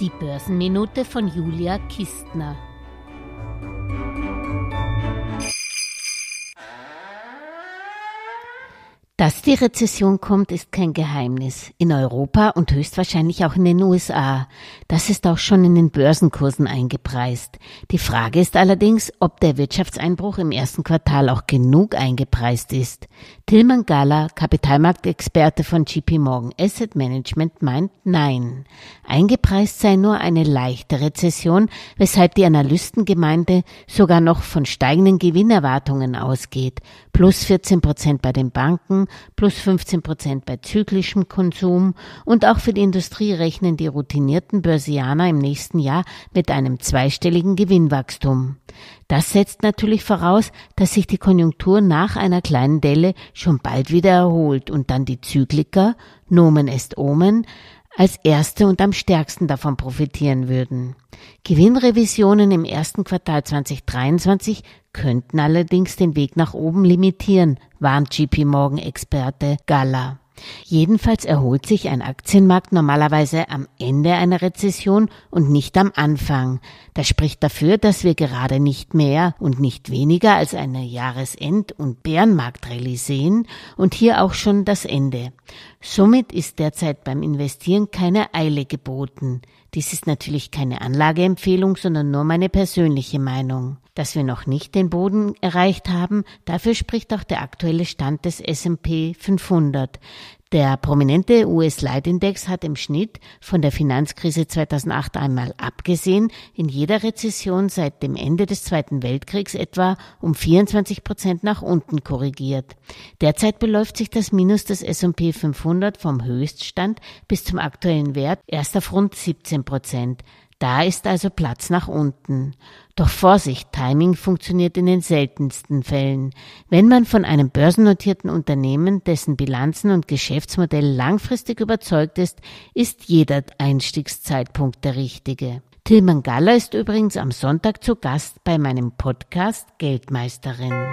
Die Börsenminute von Julia Kistner. Dass die Rezession kommt, ist kein Geheimnis. In Europa und höchstwahrscheinlich auch in den USA. Das ist auch schon in den Börsenkursen eingepreist. Die Frage ist allerdings, ob der Wirtschaftseinbruch im ersten Quartal auch genug eingepreist ist. Tilman Gala, Kapitalmarktexperte von JP Morgan Asset Management, meint nein. Eingepreist sei nur eine leichte Rezession, weshalb die Analystengemeinde sogar noch von steigenden Gewinnerwartungen ausgeht. Plus 14 Prozent bei den Banken, plus 15 Prozent bei zyklischem Konsum und auch für die Industrie rechnen die routinierten Börsianer im nächsten Jahr mit einem zweistelligen Gewinnwachstum. Das setzt natürlich voraus, dass sich die Konjunktur nach einer kleinen Delle schon bald wieder erholt und dann die Zykliker, Nomen est Omen, als erste und am stärksten davon profitieren würden. Gewinnrevisionen im ersten Quartal 2023 könnten allerdings den Weg nach oben limitieren, warnt JP Morgan Experte Galla. Jedenfalls erholt sich ein Aktienmarkt normalerweise am Ende einer Rezession und nicht am Anfang. Das spricht dafür, dass wir gerade nicht mehr und nicht weniger als eine Jahresend- und Bärenmarktrallye sehen und hier auch schon das Ende. Somit ist derzeit beim Investieren keine Eile geboten. Dies ist natürlich keine Anlageempfehlung, sondern nur meine persönliche Meinung. Dass wir noch nicht den Boden erreicht haben, dafür spricht auch der aktuelle Stand des S&P 500. Der prominente US-Leitindex hat im Schnitt von der Finanzkrise 2008 einmal abgesehen in jeder Rezession seit dem Ende des Zweiten Weltkriegs etwa um 24 Prozent nach unten korrigiert. Derzeit beläuft sich das Minus des S&P 500 vom Höchststand bis zum aktuellen Wert erst auf rund 17 Prozent. Da ist also Platz nach unten. Doch Vorsicht, Timing funktioniert in den seltensten Fällen. Wenn man von einem börsennotierten Unternehmen, dessen Bilanzen und Geschäftsmodell langfristig überzeugt ist, ist jeder Einstiegszeitpunkt der richtige. Tilman Galler ist übrigens am Sonntag zu Gast bei meinem Podcast Geldmeisterin.